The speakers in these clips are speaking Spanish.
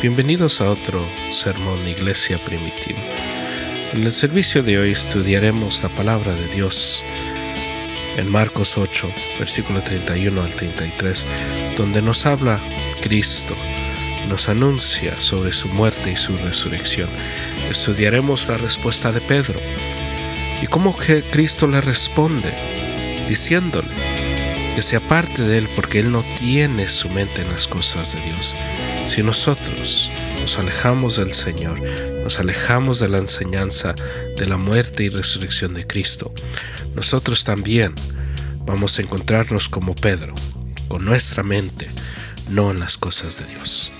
Bienvenidos a otro sermón de Iglesia Primitiva. En el servicio de hoy estudiaremos la palabra de Dios en Marcos 8, versículo 31 al 33, donde nos habla Cristo nos anuncia sobre su muerte y su resurrección. Estudiaremos la respuesta de Pedro y cómo que Cristo le responde, diciéndole que se aparte de él porque él no tiene su mente en las cosas de Dios si nosotros nos alejamos del Señor, nos alejamos de la enseñanza de la muerte y resurrección de Cristo, nosotros también vamos a encontrarnos como Pedro, con nuestra mente, no en las cosas de Dios.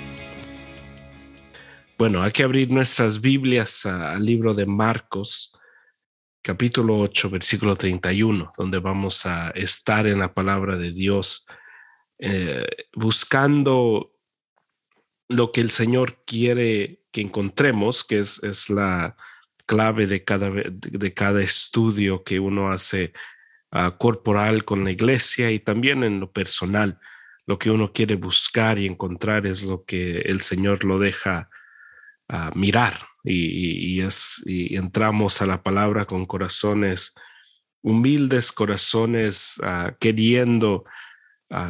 Bueno, hay que abrir nuestras Biblias al libro de Marcos, capítulo 8, versículo 31, donde vamos a estar en la palabra de Dios, eh, buscando lo que el Señor quiere que encontremos, que es, es la clave de cada, de cada estudio que uno hace uh, corporal con la iglesia y también en lo personal. Lo que uno quiere buscar y encontrar es lo que el Señor lo deja uh, mirar y, y, es, y entramos a la palabra con corazones humildes, corazones uh, queriendo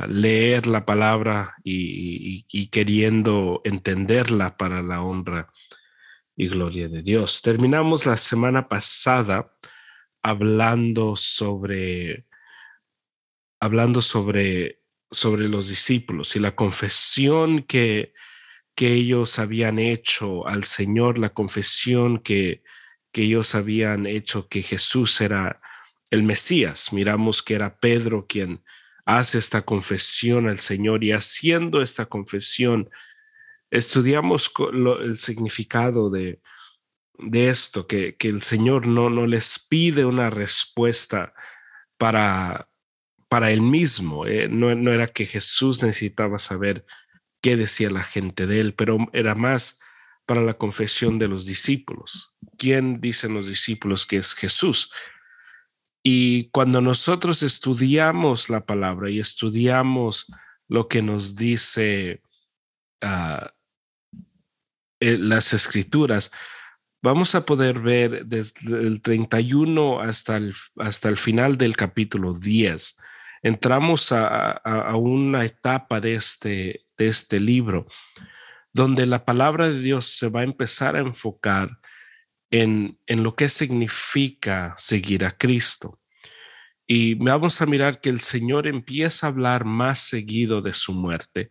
leer la palabra y, queriendo entenderla para la honra y gloria de Dios. Terminamos la semana pasada hablando sobre hablando sobre sobre los discípulos y la confesión que que ellos habían hecho al Señor, la confesión que que ellos habían hecho que Jesús era el Mesías. Miramos que era Pedro quien hace esta confesión al Señor y haciendo esta confesión, estudiamos el significado de, esto, que, que, el Señor no, no les pide una respuesta para, para él mismo. Eh, no, no era que Jesús necesitaba saber qué decía la gente de él, pero era más para la confesión de los discípulos. ¿Quién dicen los discípulos que es Jesús? Y cuando nosotros estudiamos la palabra y estudiamos lo que nos dice uh, las escrituras, vamos a poder ver desde el 31 hasta el, hasta el final del capítulo 10. Entramos a, a, a una etapa de este, de este libro donde la palabra de Dios se va a empezar a enfocar en, en lo que significa seguir a Cristo. Y vamos a mirar que el Señor empieza a hablar más seguido de su muerte.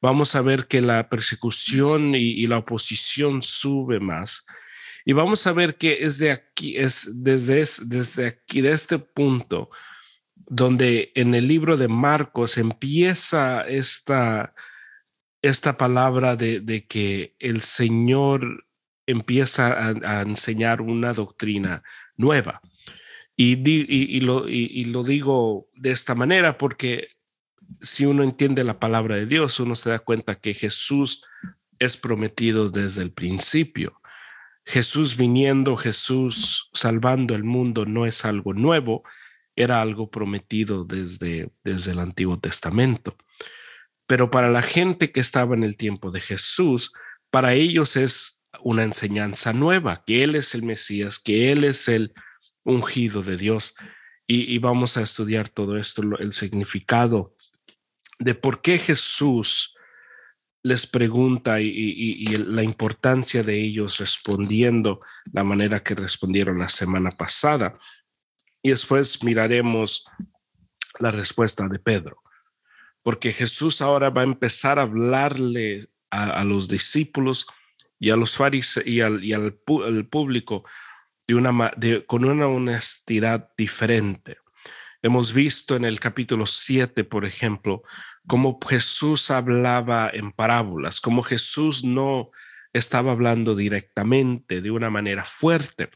Vamos a ver que la persecución y, la oposición sube más. Y vamos a ver que es de aquí, es desde, desde aquí, de este punto, donde en el libro de Marcos empieza esta, esta palabra de, de que el Señor empieza a, enseñar una doctrina nueva. Y, lo, y, lo, digo de esta manera porque si uno entiende la palabra de Dios, uno se da cuenta que Jesús es prometido desde el principio. Jesús viniendo, Jesús salvando el mundo no es algo nuevo, era algo prometido desde, desde el Antiguo Testamento. Pero para la gente que estaba en el tiempo de Jesús, para ellos es una enseñanza nueva, que Él es el Mesías, que Él es el ungido de Dios. Y, vamos a estudiar todo esto, el significado de por qué Jesús les pregunta y, la importancia de ellos respondiendo la manera que respondieron la semana pasada. Y después miraremos la respuesta de Pedro, porque Jesús ahora va a empezar a hablarle a los discípulos y a los fariseos y al, y al, público de una, con una honestidad diferente. Hemos visto en el capítulo 7, por ejemplo, cómo Jesús hablaba en parábolas, cómo Jesús no estaba hablando directamente de una manera fuerte.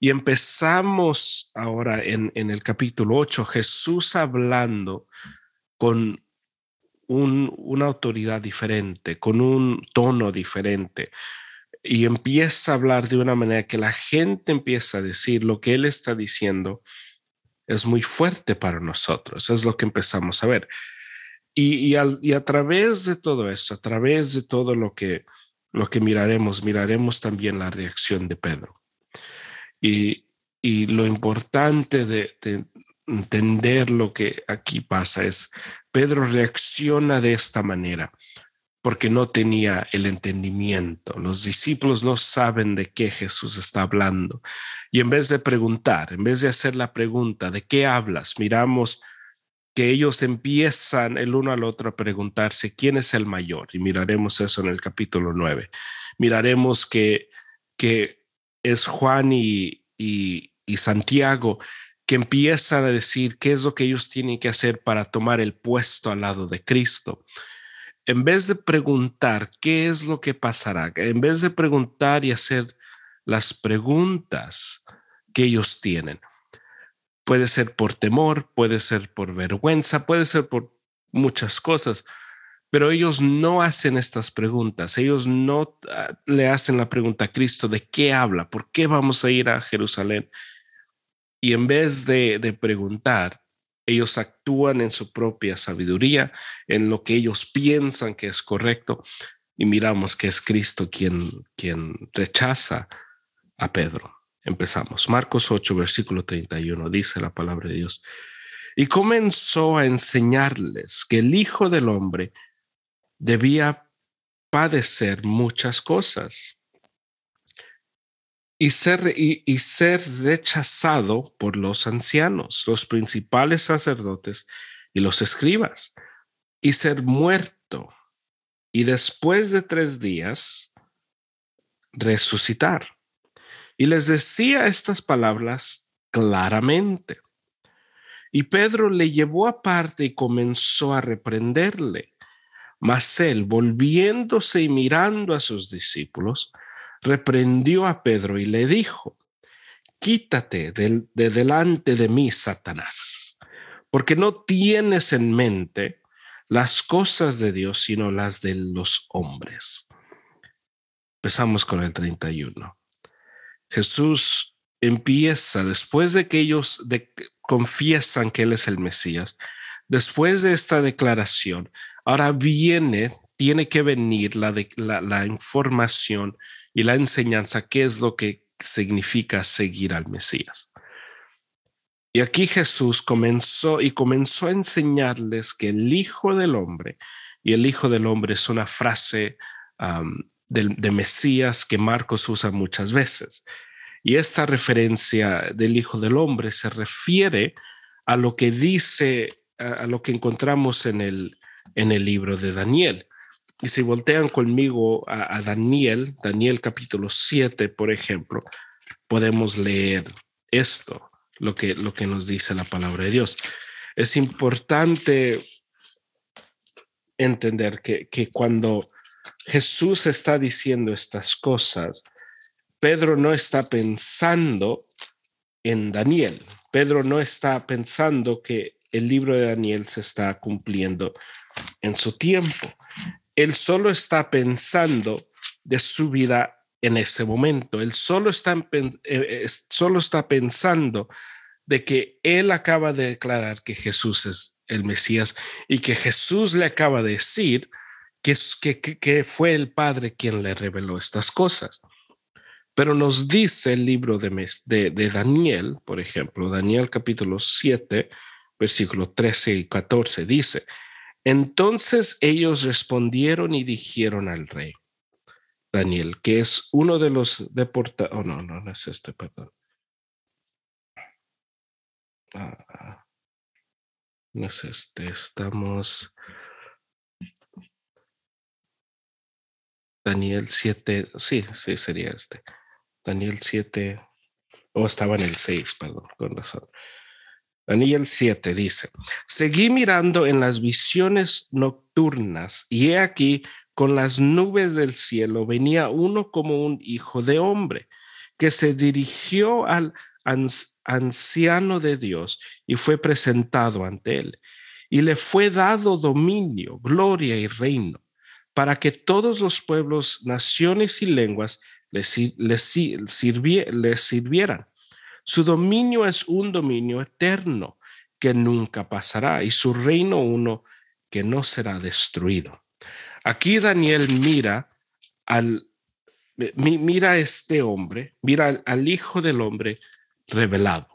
Y empezamos ahora en, en el capítulo 8, Jesús hablando con una autoridad diferente, con un tono diferente, y empieza a hablar de una manera que la gente empieza a decir lo que él está diciendo es muy fuerte para nosotros, es lo que empezamos a ver. Y, y, a través de todo esto, a través de todo lo que lo que miraremos, miraremos también la reacción de Pedro. Y, lo importante de, de entender lo que aquí pasa es, Pedro reacciona de esta manera porque no tenía el entendimiento. Los discípulos no saben de qué Jesús está hablando. Y en vez de preguntar, en vez de hacer la pregunta, ¿de qué hablas? Miramos que ellos empiezan el uno al otro a preguntarse quién es el mayor. Y miraremos eso en el capítulo 9. Miraremos que, que es Juan y, y, y Santiago que empiezan a decir qué es lo que ellos tienen que hacer para tomar el puesto al lado de Cristo en vez de preguntar qué es lo que pasará, en vez de preguntar y hacer las preguntas que ellos tienen, puede ser por temor, puede ser por vergüenza, puede ser por muchas cosas, pero ellos no hacen estas preguntas, ellos no ah, le hacen la pregunta a Cristo de qué habla, por qué vamos a ir a Jerusalén. Y en vez de, de preguntar, ellos actúan en su propia sabiduría, en lo que ellos piensan que es correcto, y miramos que es Cristo quien, quien rechaza a Pedro. Empezamos. Marcos 8, versículo 31, dice la palabra de Dios. Y comenzó a enseñarles que el Hijo del Hombre debía padecer muchas cosas y ser, y, ser rechazado por los ancianos, los principales sacerdotes y los escribas, y ser muerto, y después de tres días resucitar. Y les decía estas palabras claramente. Y Pedro le llevó aparte y comenzó a reprenderle. Mas él, volviéndose y mirando a sus discípulos, reprendió a Pedro y le dijo, quítate de, delante de mí, Satanás, porque no tienes en mente las cosas de Dios, sino las de los hombres. Empezamos con el 31. Jesús empieza, después de que ellos confiesan que Él es el Mesías, después de esta declaración, ahora viene, tiene que venir la, la, la información y la enseñanza, qué es lo que significa seguir al Mesías. Y aquí Jesús comenzó y comenzó a enseñarles que el Hijo del Hombre, y el Hijo del Hombre es una frase de, Mesías que Marcos usa muchas veces. Y esta referencia del Hijo del Hombre se refiere a lo que dice, a, a lo que encontramos en el, en el libro de Daniel. Y si voltean conmigo a, Daniel, Daniel capítulo 7, por ejemplo, podemos leer esto, lo que, lo que nos dice la palabra de Dios. Es importante entender que, que cuando Jesús está diciendo estas cosas, Pedro no está pensando en Daniel. Pedro no está pensando que el libro de Daniel se está cumpliendo en su tiempo él solo está pensando de su vida en ese momento. Él solo está, eh, eh, solo está pensando de que él acaba de declarar que Jesús es el Mesías y que Jesús le acaba de decir que, que, fue el Padre quien le reveló estas cosas. Pero nos dice el libro de, de, de Daniel, por ejemplo, Daniel capítulo 7, versículo 13 y 14, dice, entonces ellos respondieron y dijeron al rey, Daniel, que es uno de los deportados, oh no, no, no es este, perdón. Ah, no es este, estamos... Daniel 7, sí, sí, sería este. Daniel 7, o estaba en el 6, perdón, con razón. Daniel 7 dice, seguí mirando en las visiones nocturnas y he aquí con las nubes del cielo venía uno como un hijo de hombre que se dirigió al anciano de Dios y fue presentado ante él. Y le fue dado dominio, gloria y reino, para que todos los pueblos, naciones y lenguas le, sirvieran. Su dominio es un dominio eterno que nunca pasará y su reino uno que no será destruido. Aquí Daniel mira al, mira a este hombre, mira al, Hijo del Hombre revelado.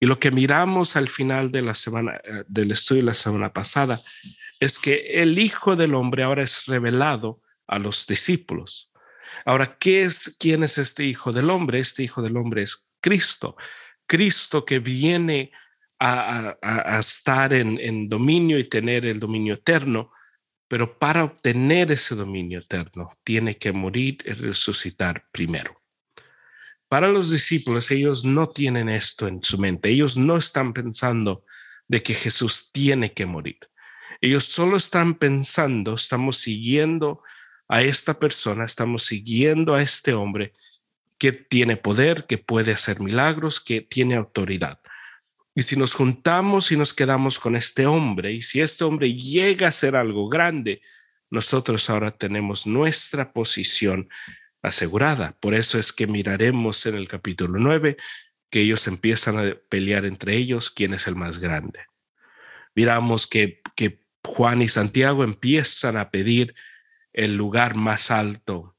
Y lo que miramos al final de la semana, eh, del estudio de la semana pasada, es que el Hijo del Hombre ahora es revelado a los discípulos. Ahora, ¿qué es, ¿quién es este Hijo del Hombre? Este Hijo del Hombre es Cristo. Cristo que viene a, estar en, dominio y tener el dominio eterno pero para obtener ese dominio eterno, tiene que morir y resucitar primero. Para los discípulos, ellos no tienen esto en su mente. Ellos no están pensando de que Jesús tiene que morir. Ellos solo están pensando, estamos siguiendo a esta persona, estamos siguiendo a este hombre que tiene poder, que puede hacer milagros, que tiene autoridad. Y si nos juntamos y nos quedamos con este hombre, y si este hombre llega a ser algo grande, nosotros ahora tenemos nuestra posición asegurada. Por eso es que miraremos en el capítulo 9 que ellos empiezan a pelear entre ellos quién es el más grande. Miramos que, que Juan y Santiago empiezan a pedir el lugar más alto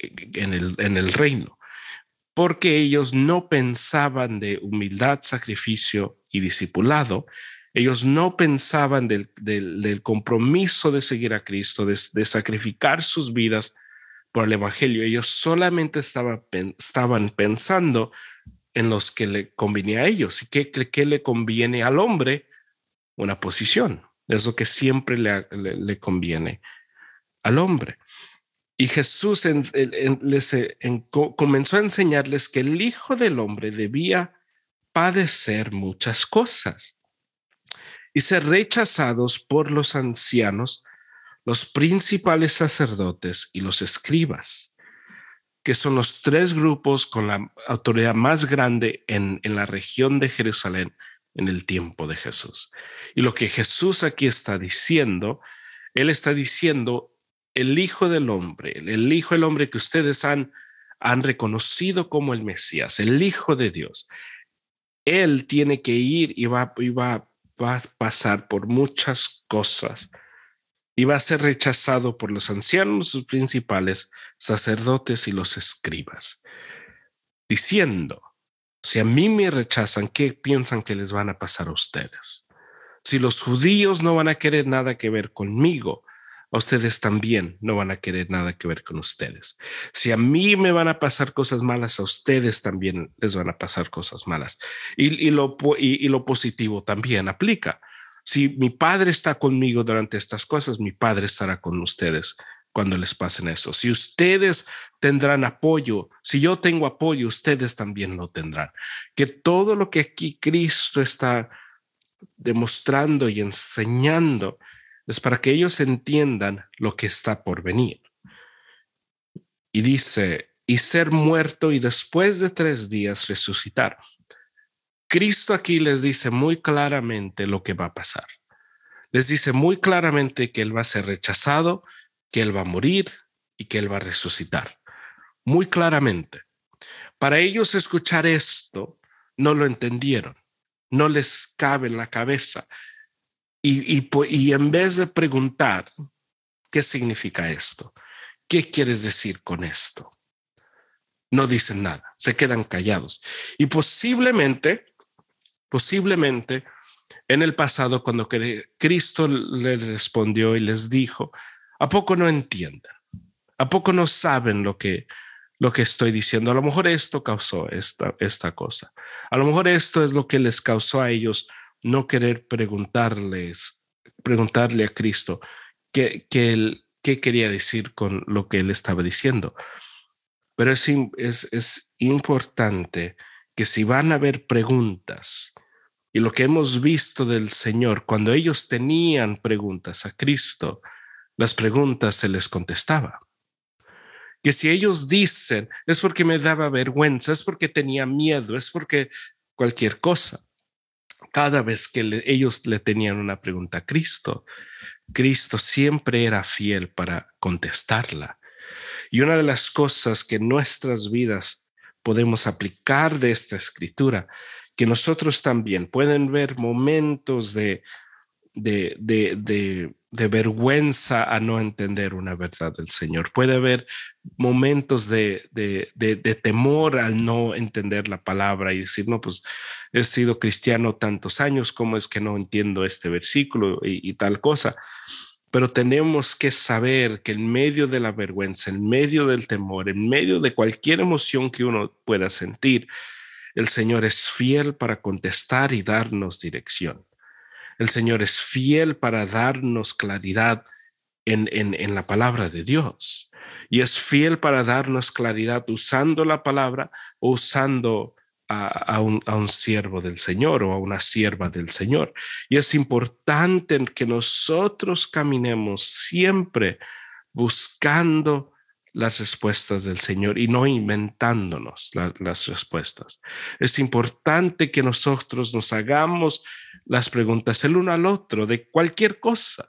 en el, en el reino porque ellos no pensaban de humildad, sacrificio y discipulado. Ellos no pensaban del, compromiso de seguir a Cristo, de, sacrificar sus vidas por el Evangelio. Ellos solamente estaban, pensando en los que le convenía a ellos. ¿Y qué, le conviene al hombre? Una posición. Es lo que siempre le conviene al hombre. Y Jesús les, comenzó a enseñarles que el Hijo del Hombre debía padecer muchas cosas y ser rechazados por los ancianos, los principales sacerdotes y los escribas, que son los tres grupos con la autoridad más grande en, en la región de Jerusalén en el tiempo de Jesús. Y lo que Jesús aquí está diciendo, Él está diciendo, el Hijo del Hombre, el Hijo del Hombre que ustedes han, han reconocido como el Mesías, el Hijo de Dios, Él tiene que ir y va, va, va a pasar por muchas cosas y va a ser rechazado por los ancianos, sus principales sacerdotes y los escribas, diciendo, si a mí me rechazan, ¿qué piensan que les van a pasar a ustedes? Si los judíos no van a querer nada que ver conmigo, ustedes también no van a querer nada que ver con ustedes. Si a mí me van a pasar cosas malas, a ustedes también les van a pasar cosas malas. Y, lo, y, lo positivo también aplica. Si mi padre está conmigo durante estas cosas, mi padre estará con ustedes cuando les pasen eso. Si ustedes tendrán apoyo, si yo tengo apoyo, ustedes también lo tendrán. Que todo lo que aquí Cristo está demostrando y enseñando es para que ellos entiendan lo que está por venir. Y dice, y ser muerto y después de tres días resucitar. Cristo aquí les dice muy claramente lo que va a pasar. Les dice muy claramente que Él va a ser rechazado, que Él va a morir y que Él va a resucitar. Muy claramente. Para ellos escuchar esto, no lo entendieron, no les cabe en la cabeza. Y, y, en vez de preguntar, ¿qué significa esto? ¿Qué quieres decir con esto? No dicen nada, se quedan callados. Y posiblemente, posiblemente, en el pasado, cuando Cristo les respondió y les dijo, ¿a poco no entienden? ¿A poco no saben lo que, lo que estoy diciendo? A lo mejor esto causó esta, esta cosa. A lo mejor esto es lo que les causó a ellos no querer preguntarles, preguntarle a Cristo qué, qué, qué quería decir con lo que él estaba diciendo. Pero es, es, es importante que si van a haber preguntas, y lo que hemos visto del Señor, cuando ellos tenían preguntas a Cristo, las preguntas se les contestaba. Que si ellos dicen, es porque me daba vergüenza, es porque tenía miedo, es porque cualquier cosa cada vez que ellos le tenían una pregunta a Cristo, Cristo siempre era fiel para contestarla. Y una de las cosas que nuestras vidas podemos aplicar de esta escritura, que nosotros también pueden ver momentos de, de, de vergüenza a no entender una verdad del Señor. Puede haber momentos de, de, temor al no entender la palabra y decir, no, pues he sido cristiano tantos años, ¿cómo es que no entiendo este versículo y tal cosa? Pero tenemos que saber que en medio de la vergüenza, en medio del temor, en medio de cualquier emoción que uno pueda sentir, el Señor es fiel para contestar y darnos dirección. El Señor es fiel para darnos claridad en, en, la palabra de Dios. Y es fiel para darnos claridad usando la palabra o usando a, un, a, un, siervo del Señor o a una sierva del Señor. Y es importante que nosotros caminemos siempre buscando las respuestas del Señor y no inventándonos las respuestas. Es importante que nosotros nos hagamos las preguntas el uno al otro de cualquier cosa,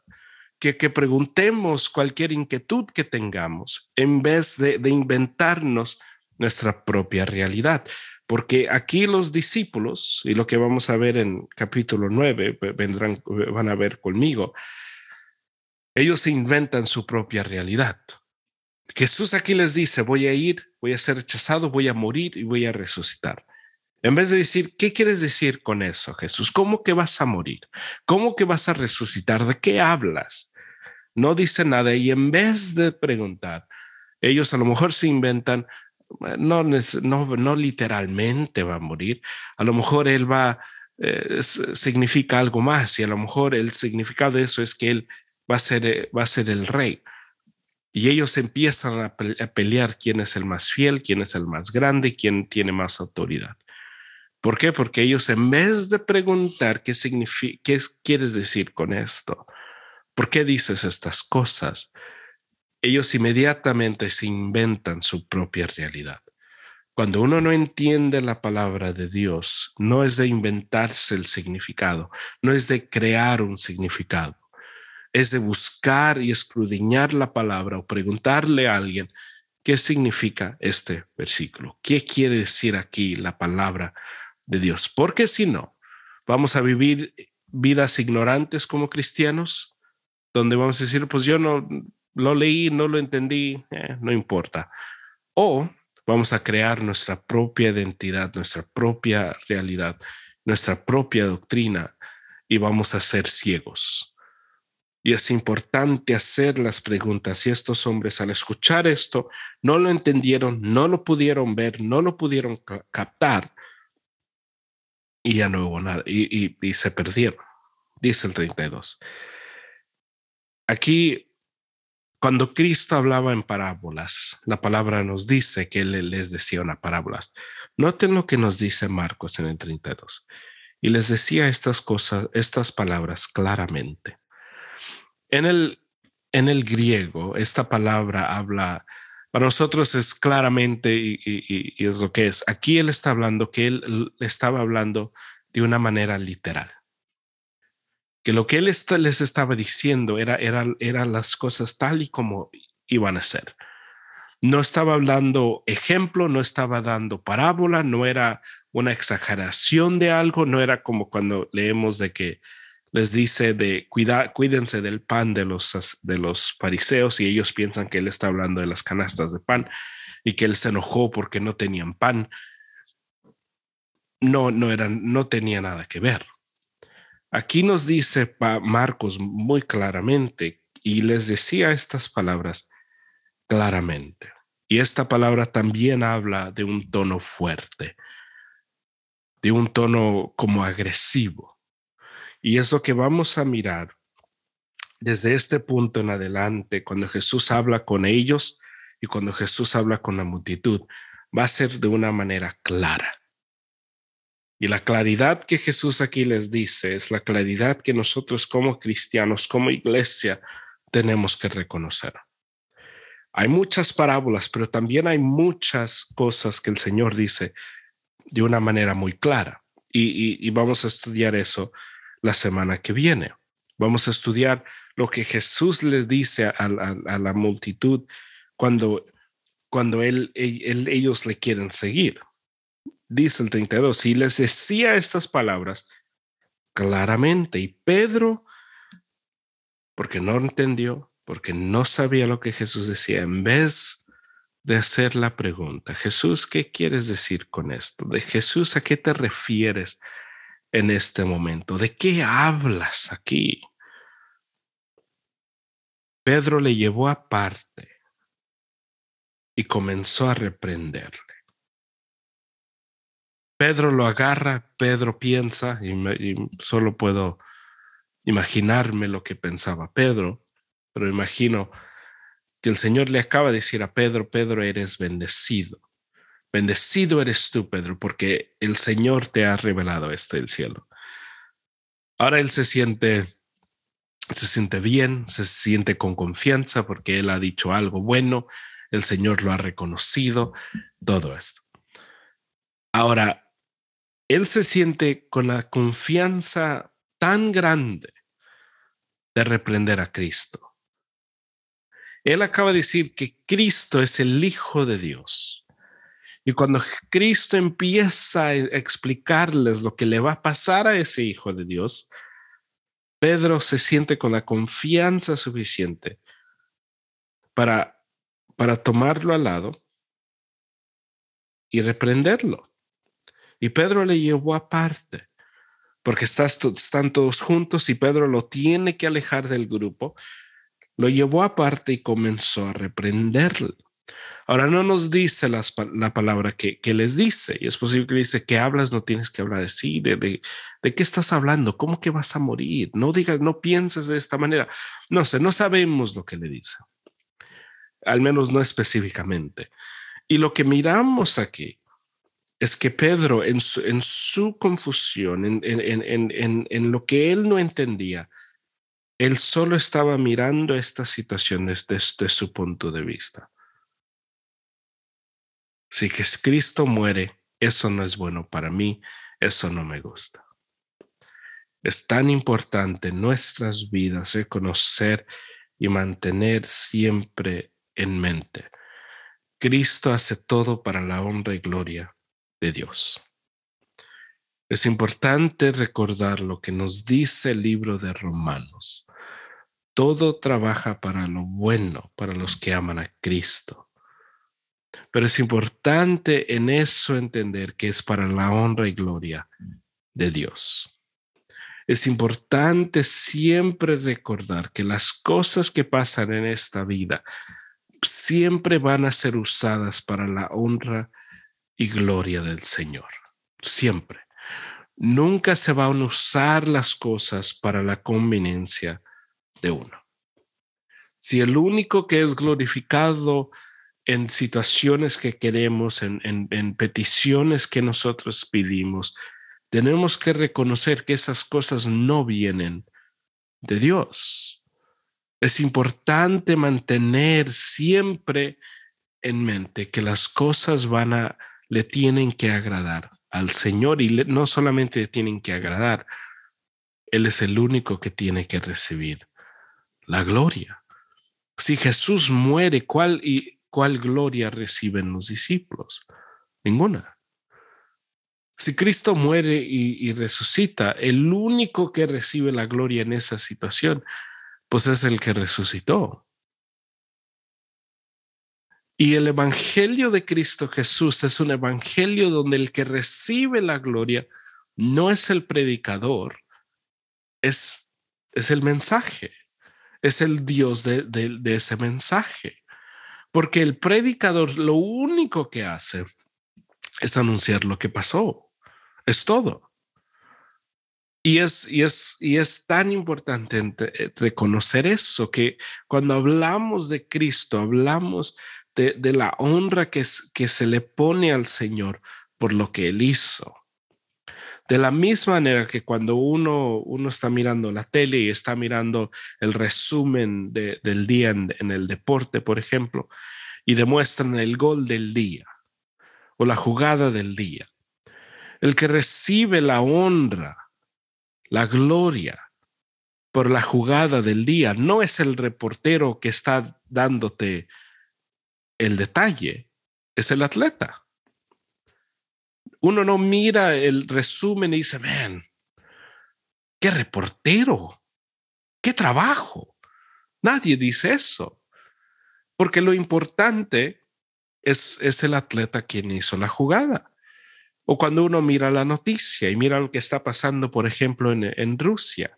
que, que preguntemos cualquier inquietud que tengamos en vez de, de inventarnos nuestra propia realidad. Porque aquí los discípulos, y lo que vamos a ver en capítulo 9, vendrán, van a ver conmigo, ellos inventan su propia realidad Jesús aquí les dice, voy a ir, voy a ser rechazado, voy a morir y voy a resucitar. En vez de decir, ¿qué quieres decir con eso, Jesús? ¿Cómo que vas a morir? ¿Cómo que vas a resucitar? ¿De qué hablas? No dice nada y en vez de preguntar, ellos a lo mejor se inventan, no, no, no literalmente va a morir, a lo mejor él va, eh, significa algo más y a lo mejor el significado de eso es que él va a ser, eh, va a ser el rey y ellos empiezan a, pelear quién es el más fiel, quién es el más grande, quién tiene más autoridad. ¿Por qué? Porque ellos en vez de preguntar qué qué quieres decir con esto, ¿por qué dices estas cosas? Ellos inmediatamente se inventan su propia realidad. Cuando uno no entiende la palabra de Dios, no es de inventarse el significado, no es de crear un significado es de buscar y escudriñar la palabra o preguntarle a alguien qué significa este versículo, qué quiere decir aquí la palabra de Dios. Porque si no, vamos a vivir vidas ignorantes como cristianos, donde vamos a decir, pues yo no lo leí, no lo entendí, eh, no importa. O vamos a crear nuestra propia identidad, nuestra propia realidad, nuestra propia doctrina y vamos a ser ciegos y es importante hacer las preguntas. Y estos hombres al escuchar esto no lo entendieron, no lo pudieron ver, no lo pudieron captar. Y ya no hubo nada. Y, se perdieron. Dice el 32. Aquí, cuando Cristo hablaba en parábolas, la palabra nos dice que Él les decía una parábolas. Noten lo que nos dice Marcos en el 32. Y les decía estas cosas, estas palabras claramente en el, en el griego, esta palabra habla, para nosotros es claramente y, es lo que es. Aquí él está hablando que él estaba hablando de una manera literal. Que lo que él les estaba diciendo era, eran era las cosas tal y como iban a ser. No estaba hablando ejemplo, no estaba dando parábola, no era una exageración de algo, no era como cuando leemos de que les dice de cuidar, cuídense del pan de los, de los fariseos y ellos piensan que él está hablando de las canastas de pan y que él se enojó porque no tenían pan. No, no eran, no tenía nada que ver. Aquí nos dice Marcos muy claramente y les decía estas palabras claramente. Y esta palabra también habla de un tono fuerte, de un tono como agresivo y es lo que vamos a mirar desde este punto en adelante, cuando Jesús habla con ellos y cuando Jesús habla con la multitud, va a ser de una manera clara. Y la claridad que Jesús aquí les dice es la claridad que nosotros como cristianos, como iglesia, tenemos que reconocer. Hay muchas parábolas, pero también hay muchas cosas que el Señor dice de una manera muy clara. Y, y vamos a estudiar eso la semana que viene. Vamos a estudiar lo que Jesús le dice a, la multitud cuando, cuando él, ellos le quieren seguir. Dice el 32, y les decía estas palabras claramente, y Pedro porque no entendió, porque no sabía lo que Jesús decía, en vez de hacer la pregunta, Jesús, ¿qué quieres decir con esto? De Jesús, ¿a qué te refieres en este momento? ¿De qué hablas aquí? Pedro le llevó aparte y comenzó a reprenderle. Pedro lo agarra, Pedro piensa, y, solo puedo imaginarme lo que pensaba Pedro, pero imagino que el Señor le acaba de decir a Pedro, Pedro, eres bendecido. Bendecido eres tú, Pedro, porque el Señor te ha revelado esto del cielo. Ahora él se siente, se siente bien, se siente con confianza porque él ha dicho algo bueno, el Señor lo ha reconocido, todo esto. Ahora, él se siente con la confianza tan grande de reprender a Cristo. Él acaba de decir que Cristo es el Hijo de Dios. Y cuando Cristo empieza a explicarles lo que le va a pasar a ese Hijo de Dios, Pedro se siente con la confianza suficiente para, para tomarlo al lado y reprenderlo. Y Pedro le llevó aparte porque están todos juntos y Pedro lo tiene que alejar del grupo, lo llevó aparte y comenzó a reprenderlo. Ahora no nos dice la palabra que, les dice, y es posible que dice que hablas, no tienes que hablar así, de, de, de qué estás hablando, cómo que vas a morir, no digas, no pienses de esta manera. No sé, no sabemos lo que le dice, al menos no específicamente. Y lo que miramos aquí es que Pedro, en su, confusión, en, lo que él no entendía, él solo estaba mirando estas situaciones desde su punto de vista. Si Cristo muere, eso no es bueno para mí, eso no me gusta. Es tan importante nuestras vidas reconocer y mantener siempre en mente. Cristo hace todo para la honra y gloria de Dios. Es importante recordar lo que nos dice el libro de Romanos. Todo trabaja para lo bueno, para los que aman a Cristo. Pero es importante en eso entender que es para la honra y gloria de Dios. Es importante siempre recordar que las cosas que pasan en esta vida siempre van a ser usadas para la honra y gloria del Señor. Siempre. Nunca se van a usar las cosas para la conveniencia de uno. Si el único que es glorificado en situaciones que queremos, en, en, peticiones que nosotros pedimos, tenemos que reconocer que esas cosas no vienen de Dios. Es importante mantener siempre en mente que las cosas van a le tienen que agradar al Señor y no solamente le tienen que agradar, Él es el único que tiene que recibir la gloria. Si Jesús muere, ¿cuál, y, cuál gloria reciben los discípulos? Ninguna. Si Cristo muere y, resucita, el único que recibe la gloria en esa situación, pues es el que resucitó. Y el Evangelio de Cristo Jesús es un Evangelio donde el que recibe la gloria no es el predicador, es, es el mensaje, es el Dios de, de ese mensaje. Porque el predicador lo único que hace es anunciar lo que pasó, es todo. Y es, y, es, y es tan importante reconocer eso, que cuando hablamos de Cristo, hablamos de, la honra que se le pone al Señor por lo que Él hizo. De la misma manera que cuando uno, uno está mirando la tele y está mirando el resumen del día en, el deporte, por ejemplo, y demuestran el gol del día o la jugada del día, el que recibe la honra, la gloria por la jugada del día no es el reportero que está dándote el detalle es el atleta. Uno no mira el resumen y dice, ven, qué reportero, qué trabajo. Nadie dice eso, porque lo importante es, es el atleta quien hizo la jugada. O cuando uno mira la noticia y mira lo que está pasando, por ejemplo, en, en Rusia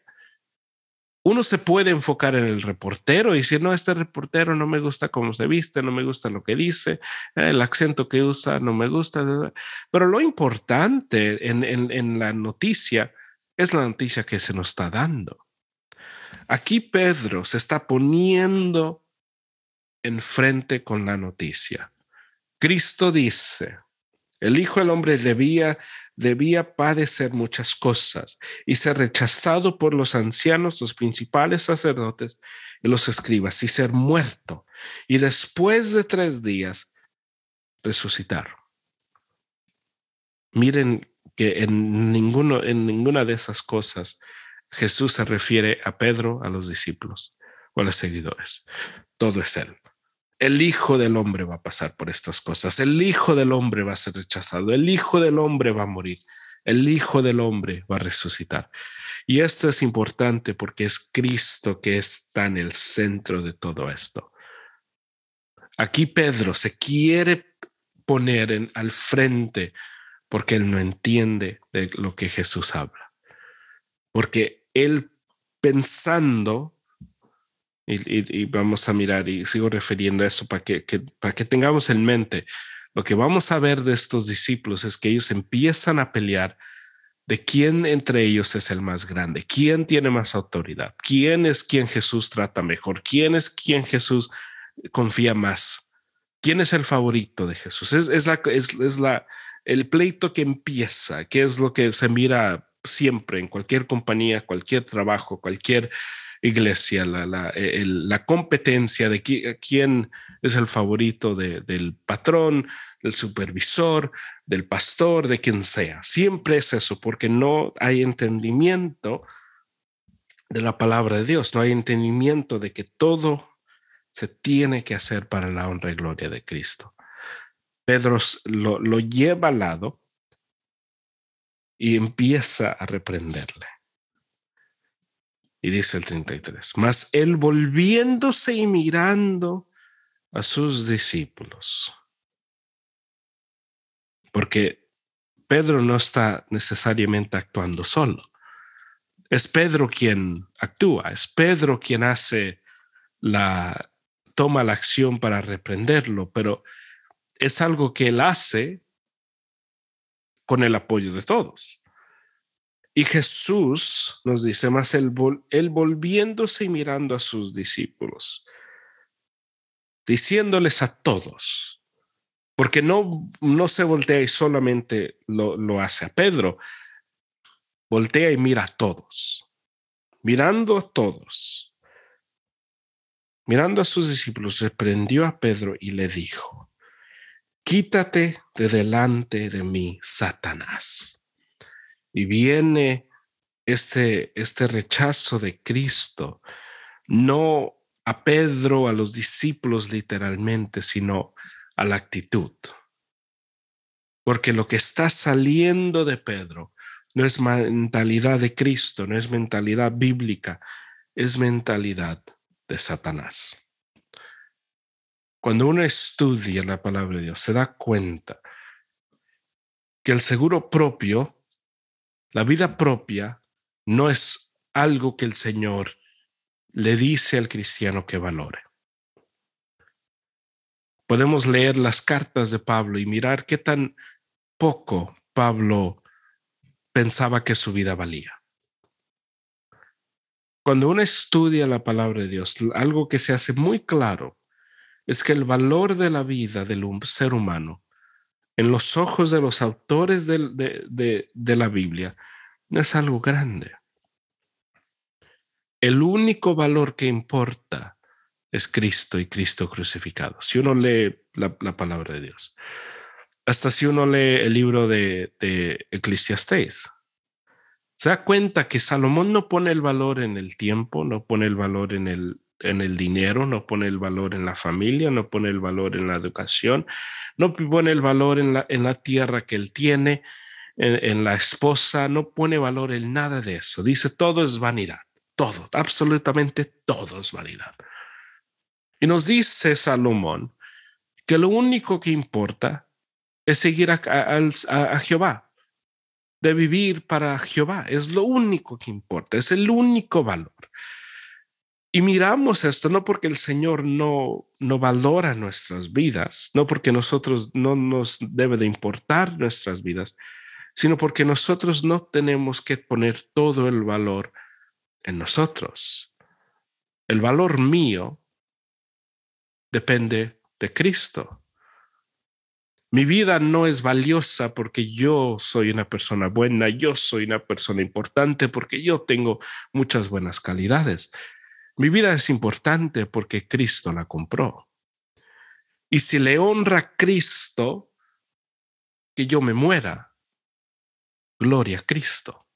uno se puede enfocar en el reportero y decir, no, este reportero no me gusta cómo se viste, no me gusta lo que dice, el acento que usa no me gusta. Pero lo importante en, en la noticia es la noticia que se nos está dando. Aquí Pedro se está poniendo enfrente con la noticia. Cristo dice, el Hijo del Hombre debía, debía padecer muchas cosas y ser rechazado por los ancianos, los principales sacerdotes y los escribas y ser muerto y después de tres días resucitar. Miren que en, en ninguna de esas cosas Jesús se refiere a Pedro, a los discípulos o a los seguidores. Todo es Él. El Hijo del Hombre va a pasar por estas cosas. El Hijo del Hombre va a ser rechazado. El Hijo del Hombre va a morir. El Hijo del Hombre va a resucitar. Y esto es importante porque es Cristo que está en el centro de todo esto. Aquí Pedro se quiere poner al frente porque él no entiende de lo que Jesús habla. Porque él pensando y, vamos a mirar y sigo refiriendo a eso para que, para que tengamos en mente. Lo que vamos a ver de estos discípulos es que ellos empiezan a pelear de quién entre ellos es el más grande, quién tiene más autoridad, quién es quien Jesús trata mejor, quién es quien Jesús confía más, quién es el favorito de Jesús. Es, es, la, es, es la, el pleito que empieza, que es lo que se mira siempre en cualquier compañía, cualquier trabajo, cualquier iglesia, la, eh, la, competencia de quién es el favorito del patrón, del supervisor, del pastor, de quien sea. Siempre es eso, porque no hay entendimiento de la palabra de Dios, no hay entendimiento de que todo se tiene que hacer para la honra y gloria de Cristo. Pedro lo, lo lleva al lado y empieza a reprenderle. Y dice el 33, mas él volviéndose y mirando a sus discípulos. Porque Pedro no está necesariamente actuando solo. Es Pedro quien actúa, es Pedro quien hace la, toma la acción para reprenderlo, pero es algo que él hace con el apoyo de todos. Y Jesús nos dice más, él, volviéndose y mirando a sus discípulos, diciéndoles a todos, porque no, no se voltea y solamente lo, lo hace a Pedro, voltea y mira a todos, mirando a todos, mirando a sus discípulos, reprendió a Pedro y le dijo, quítate de delante de mí, Satanás y viene este, este rechazo de Cristo, no a Pedro, a los discípulos literalmente, sino a la actitud. Porque lo que está saliendo de Pedro no es mentalidad de Cristo, no es mentalidad bíblica, es mentalidad de Satanás. Cuando uno estudia la palabra de Dios, se da cuenta que el seguro propio la vida propia no es algo que el Señor le dice al cristiano que valore. Podemos leer las cartas de Pablo y mirar qué tan poco Pablo pensaba que su vida valía. Cuando uno estudia la palabra de Dios, algo que se hace muy claro es que el valor de la vida del ser humano en los ojos de los autores de, la Biblia no es algo grande. El único valor que importa es Cristo y Cristo crucificado. Si uno lee la, palabra de Dios, hasta si uno lee el libro de, de Eclesiastés, se da cuenta que Salomón no pone el valor en el tiempo, no pone el valor en el, en el dinero, no pone el valor en la familia, no pone el valor en la educación, no pone el valor en la, en la tierra que él tiene, en, la esposa, no pone valor en nada de eso. Dice, todo es vanidad, todo, absolutamente todo es vanidad. Y nos dice Salomón que lo único que importa es seguir a, Jehová, de vivir para Jehová. Es lo único que importa, es el único valor. Y miramos esto no porque el Señor no, no valora nuestras vidas, no porque nosotros no nos debe de importar nuestras vidas, sino porque nosotros no tenemos que poner todo el valor en nosotros. El valor mío depende de Cristo. Mi vida no es valiosa porque yo soy una persona buena, yo soy una persona importante, porque yo tengo muchas buenas calidades. Mi vida es importante porque Cristo la compró. Y si le honra a Cristo que yo me muera, gloria a Cristo.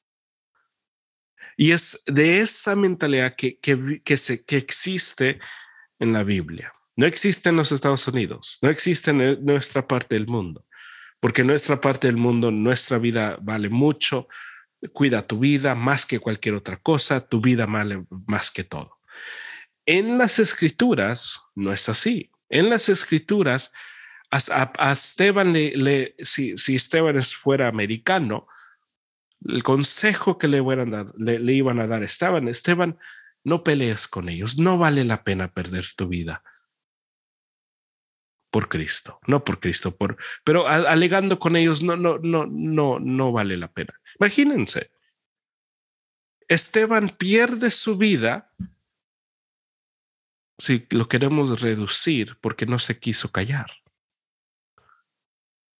Y es de esa mentalidad que, que, se, que existe en la Biblia. No existe en los Estados Unidos, no existe en nuestra parte del mundo, porque nuestra parte del mundo nuestra vida vale mucho, cuida tu vida más que cualquier otra cosa, tu vida vale más que todo. En las escrituras no es así. En las escrituras, a, Esteban, le, si, si, Esteban fuera americano, el consejo que le iban a dar Esteban, Esteban, no pelees con ellos, no vale la pena perder tu vida por Cristo, no por Cristo, por, pero alegando con ellos no, no, no, no, no vale la pena. Imagínense, Esteban pierde su vida si lo queremos reducir porque no se quiso callar.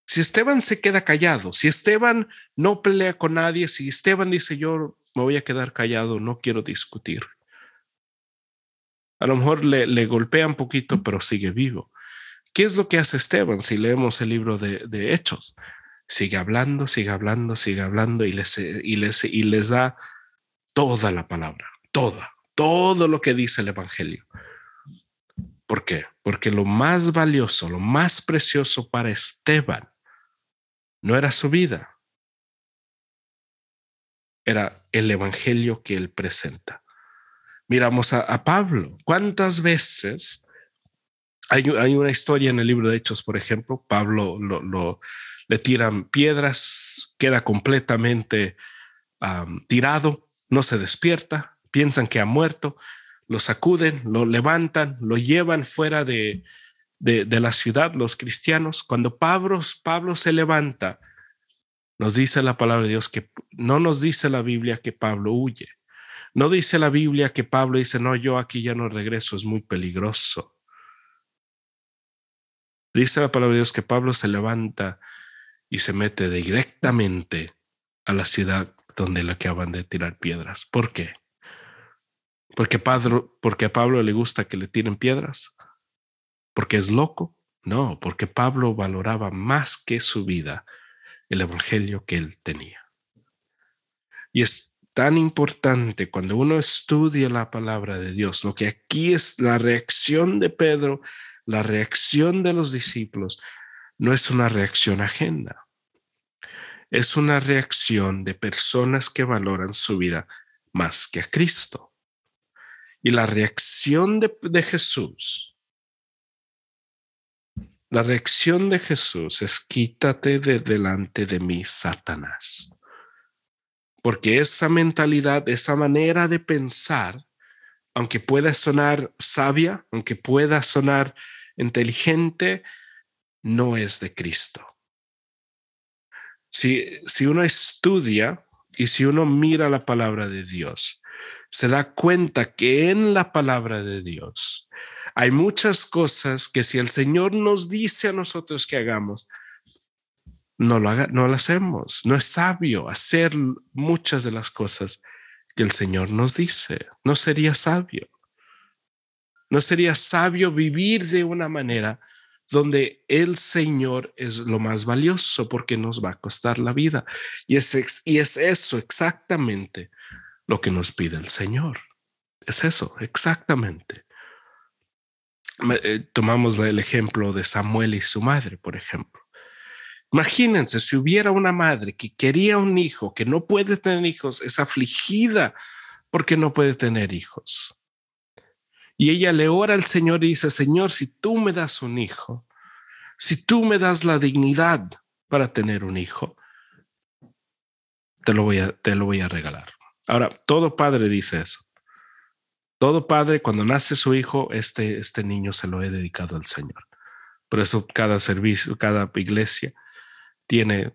Si Esteban se queda callado, si Esteban no pelea con nadie, si Esteban dice yo me voy a quedar callado, no quiero discutir. A lo mejor le, le golpea un poquito, pero sigue vivo. ¿Qué es lo que hace Esteban si leemos el libro de, Hechos? Sigue hablando, sigue hablando, sigue hablando y les, y, les, y les da toda la palabra, toda, todo lo que dice el Evangelio. ¿Por qué? Porque lo más valioso, lo más precioso para Esteban no era su vida, era el Evangelio que él presenta. Miramos a, Pablo. ¿Cuántas veces hay, una historia en el libro de Hechos, por ejemplo, Pablo lo, le tiran piedras, queda completamente tirado, no se despierta, piensan que ha muerto, lo sacuden, lo levantan, lo llevan fuera de, de, la ciudad, los cristianos. Cuando Pablo, Pablo se levanta, nos dice la palabra de Dios que no nos dice la Biblia que Pablo huye. No dice la Biblia que Pablo dice, no, yo aquí ya no regreso, es muy peligroso. Dice la palabra de Dios que Pablo se levanta y se mete directamente a la ciudad donde le acaban de tirar piedras. ¿Por qué? Porque, porque a Pablo le gusta que le tiren piedras. Porque es loco. No, porque Pablo valoraba más que su vida el evangelio que él tenía. Y es tan importante cuando uno estudia la palabra de Dios, lo que aquí es la reacción de Pedro la reacción de los discípulos no es una reacción ajena, es una reacción de personas que valoran su vida más que a Cristo. Y la reacción de, Jesús, la reacción de Jesús es quítate de delante de mí, Satanás. Porque esa mentalidad, esa manera de pensar, aunque pueda sonar sabia, aunque pueda sonar inteligente, no es de Cristo. Si, si uno estudia y si uno mira la palabra de Dios, se da cuenta que en la palabra de Dios hay muchas cosas que si el Señor nos dice a nosotros que hagamos, no lo, haga, no lo hacemos. No es sabio hacer muchas de las cosas que el Señor nos dice. No sería sabio. No sería sabio vivir de una manera donde el Señor es lo más valioso porque nos va a costar la vida. Y es, y es eso exactamente lo que nos pide el Señor. Es eso, exactamente. Eh, tomamos el ejemplo de Samuel y su madre, por ejemplo. Imagínense si hubiera una madre que quería un hijo, que no puede tener hijos, es afligida porque no puede tener hijos. Y ella le ora al Señor y dice, Señor, si tú me das un hijo, si tú me das la dignidad para tener un hijo, te lo voy a, te lo voy a regalar. Ahora, todo padre dice eso. Todo padre, cuando nace su hijo, este, este niño se lo he dedicado al Señor. Por eso cada servicio, cada iglesia tiene,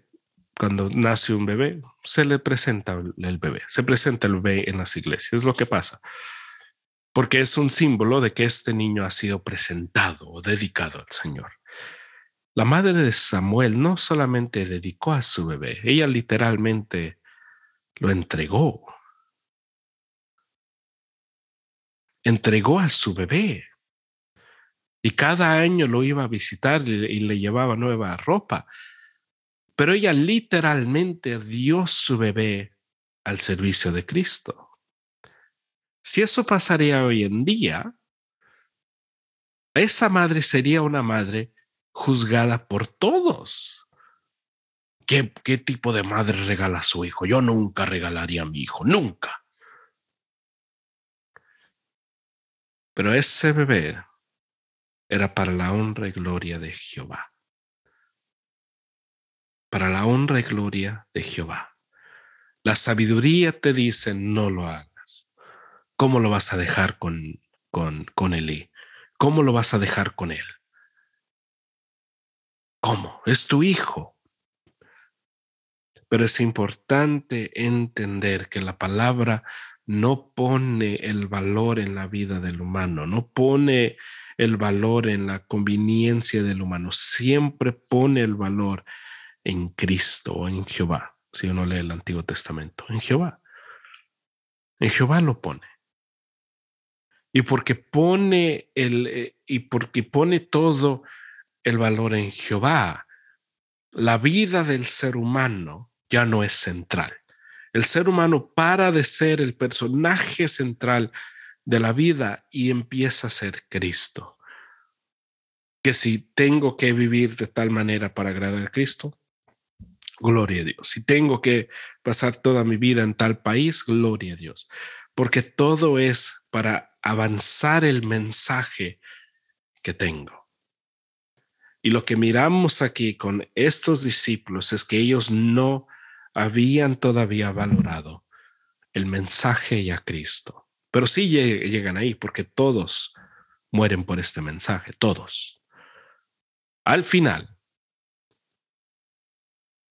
cuando nace un bebé, se le presenta el bebé, se presenta el bebé en las iglesias. Es lo que pasa. Porque es un símbolo de que este niño ha sido presentado o dedicado al Señor. La madre de Samuel no solamente dedicó a su bebé, ella literalmente lo entregó. Entregó a su bebé. Y cada año lo iba a visitar y le llevaba nueva ropa. Pero ella literalmente dio su bebé al servicio de Cristo. Si eso pasaría hoy en día, esa madre sería una madre juzgada por todos. ¿Qué, ¿Qué, tipo de madre regala a su hijo? Yo nunca regalaría a mi hijo, nunca. Pero ese bebé era para la honra y gloria de Jehová. Para la honra y gloria de Jehová. La sabiduría te dice no lo hagas. ¿Cómo lo vas a dejar con, con, con Elí? ¿Cómo lo vas a dejar con él? ¿Cómo? Es tu hijo. Pero es importante entender que la palabra no pone el valor en la vida del humano, no pone el valor en la conveniencia del humano, siempre pone el valor en Cristo o en Jehová, si uno lee el Antiguo Testamento, en Jehová. En Jehová lo pone. Y porque pone el eh, y porque pone todo el valor en Jehová, la vida del ser humano ya no es central. El ser humano para de ser el personaje central de la vida y empieza a ser Cristo. Que si tengo que vivir de tal manera para agradar a Cristo, gloria a Dios. Si tengo que pasar toda mi vida en tal país, gloria a Dios. Porque todo es para avanzar el mensaje que tengo. Y lo que miramos aquí con estos discípulos es que ellos no habían todavía valorado el mensaje y a Cristo. Pero sí llegan ahí porque todos mueren por este mensaje, todos. Al final,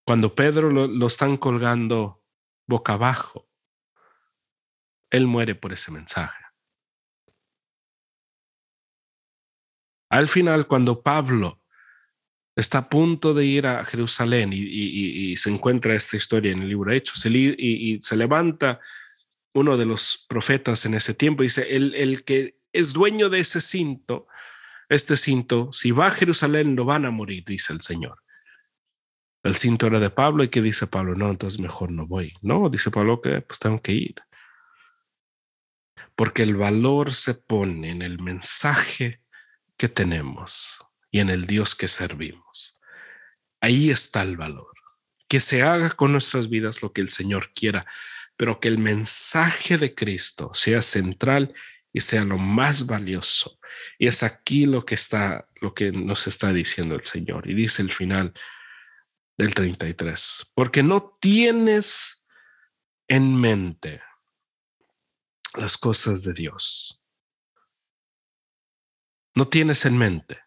cuando Pedro lo, están colgando boca abajo, él muere por ese mensaje. Al final, cuando Pablo está a punto de ir a Jerusalén y, se encuentra esta historia en el libro de Hechos y, se levanta uno de los profetas en ese tiempo, dice, el, el que es dueño de ese cinto, este cinto, si va a Jerusalén, lo van a morir, dice el Señor. El cinto era de Pablo y que dice Pablo, no, entonces mejor no voy. No, dice Pablo que pues tengo que ir. Porque el valor se pone en el mensaje que tenemos y en el Dios que servimos. Ahí está el valor. Que se haga con nuestras vidas lo que el Señor quiera, pero que el mensaje de Cristo sea central y sea lo más valioso. Y es aquí lo que está, lo que nos está diciendo el Señor. Y dice el final del 33, porque no tienes en mente las cosas de Dios. No tienes en mente.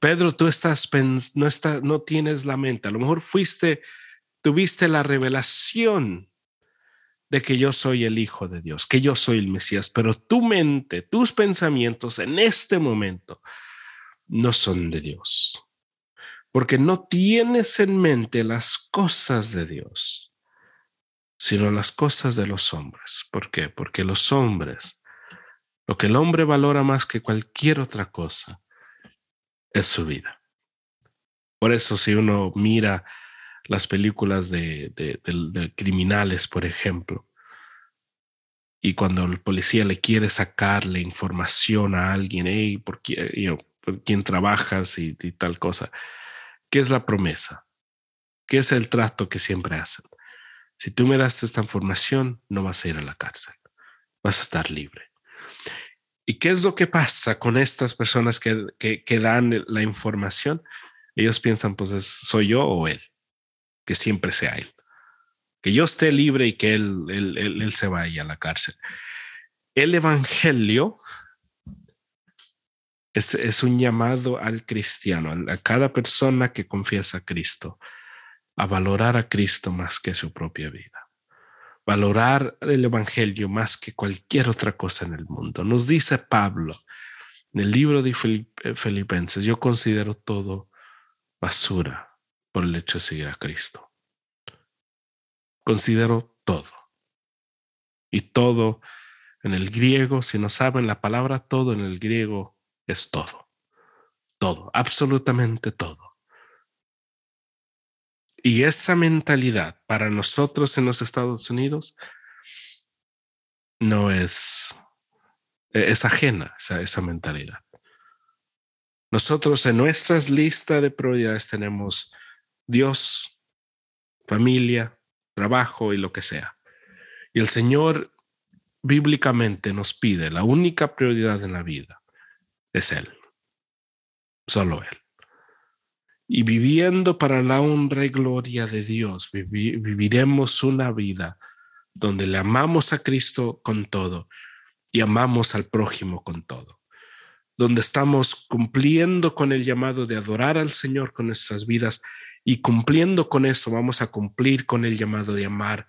Pedro, tú estás, no, está, no tienes la mente. A lo mejor fuiste, tuviste la revelación de que yo soy el Hijo de Dios, que yo soy el Mesías, pero tu mente, tus pensamientos en este momento no son de Dios, porque no tienes en mente las cosas de Dios, sino las cosas de los hombres. ¿Por qué? Porque los hombres, lo que el hombre valora más que cualquier otra cosa, es su vida. Por eso si uno mira las películas de, criminales, por ejemplo. Y cuando el policía le quiere sacarle información a alguien, hey, ¿por, quién trabajas y, tal cosa? ¿Qué es la promesa? ¿Qué es el trato que siempre hacen? Si tú me das esta información, no vas a ir a la cárcel, vas a estar libre. ¿Y qué es lo que pasa con estas personas que, que, dan la información? Ellos piensan, pues soy yo o él, que siempre sea él, que yo esté libre y que él, él, él se vaya a la cárcel. El Evangelio es, es, un llamado al cristiano, a cada persona que confiesa a Cristo, a valorar a Cristo más que su propia vida valorar el Evangelio más que cualquier otra cosa en el mundo. Nos dice Pablo en el libro de eh, Filipenses, yo considero todo basura por el hecho de seguir a Cristo. Considero todo. Y todo en el griego, si no saben la palabra todo en el griego es todo. Todo, absolutamente todo. Y esa mentalidad para nosotros en los Estados Unidos no es, e-, es ajena esa, esa mentalidad. Nosotros en nuestras listas de prioridades tenemos Dios, familia, trabajo y lo que sea. Y el Señor bíblicamente nos pide la única prioridad en la vida es Él, solo Él y viviendo para la honra y gloria de Dios, viviremos una vida donde le amamos a Cristo con todo y amamos al prójimo con todo, donde estamos cumpliendo con el llamado de adorar al Señor con nuestras vidas y cumpliendo con eso vamos a cumplir con el llamado de amar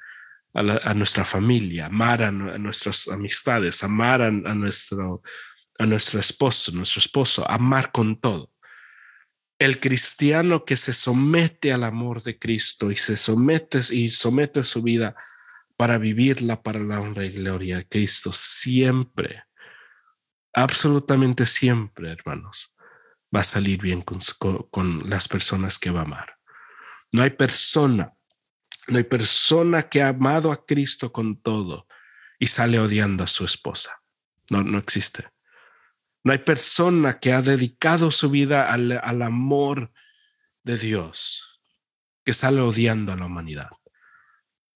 a, nuestra familia, amar a, nuestras amistades, amar a, nuestro, a nuestro esposo, nuestro esposo, amar con todo el cristiano que se somete al amor de Cristo y se somete y somete su vida para vivirla para la honra y gloria de Cristo siempre, absolutamente siempre, hermanos, va a salir bien con, las personas que va a amar. No hay persona, no hay persona que ha amado a Cristo con todo y sale odiando a su esposa. No, no existe. No hay persona que ha dedicado su vida al, amor de Dios que sale odiando a la humanidad.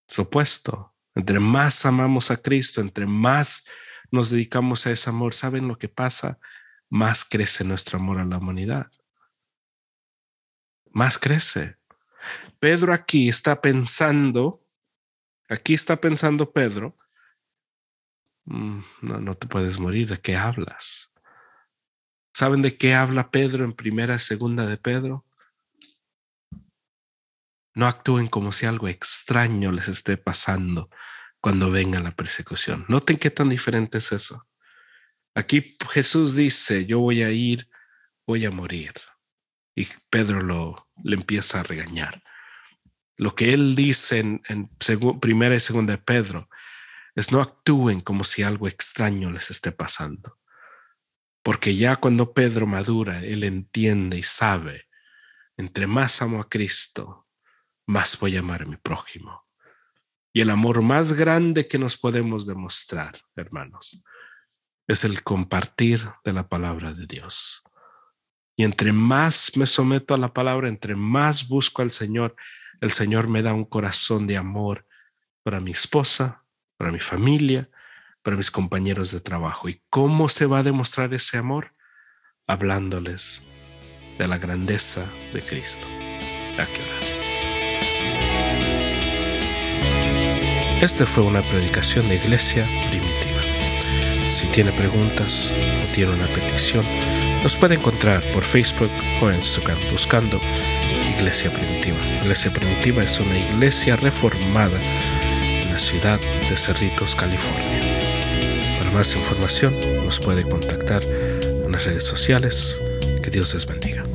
Supuesto, entre más amamos a Cristo, entre más nos dedicamos a ese amor, ¿saben lo que pasa? Más crece nuestro amor a la humanidad. Más crece. Pedro aquí está pensando, aquí está pensando Pedro, mm, no, no te puedes morir, ¿de qué hablas? ¿Saben de qué habla Pedro en primera y segunda de Pedro? No actúen como si algo extraño les esté pasando cuando venga la persecución. Noten qué tan diferente es eso. Aquí Jesús dice, yo voy a ir, voy a morir. Y Pedro lo le empieza a regañar. Lo que él dice en, en primera y segunda de Pedro es no actúen como si algo extraño les esté pasando. Porque ya cuando Pedro madura, él entiende y sabe, entre más amo a Cristo, más voy a amar a mi prójimo. Y el amor más grande que nos podemos demostrar, hermanos, es el compartir de la palabra de Dios. Y entre más me someto a la palabra, entre más busco al Señor, el Señor me da un corazón de amor para mi esposa, para mi familia, para mis compañeros de trabajo. ¿Y cómo se va a demostrar ese amor? Hablándoles de la grandeza de Cristo. Esta fue una predicación de Iglesia Primitiva. Si tiene preguntas o tiene una petición, nos puede encontrar por Facebook o Instagram buscando Iglesia Primitiva. Iglesia Primitiva es una iglesia reformada en la ciudad de Cerritos, California más información nos puede contactar en las redes sociales. Que Dios les bendiga.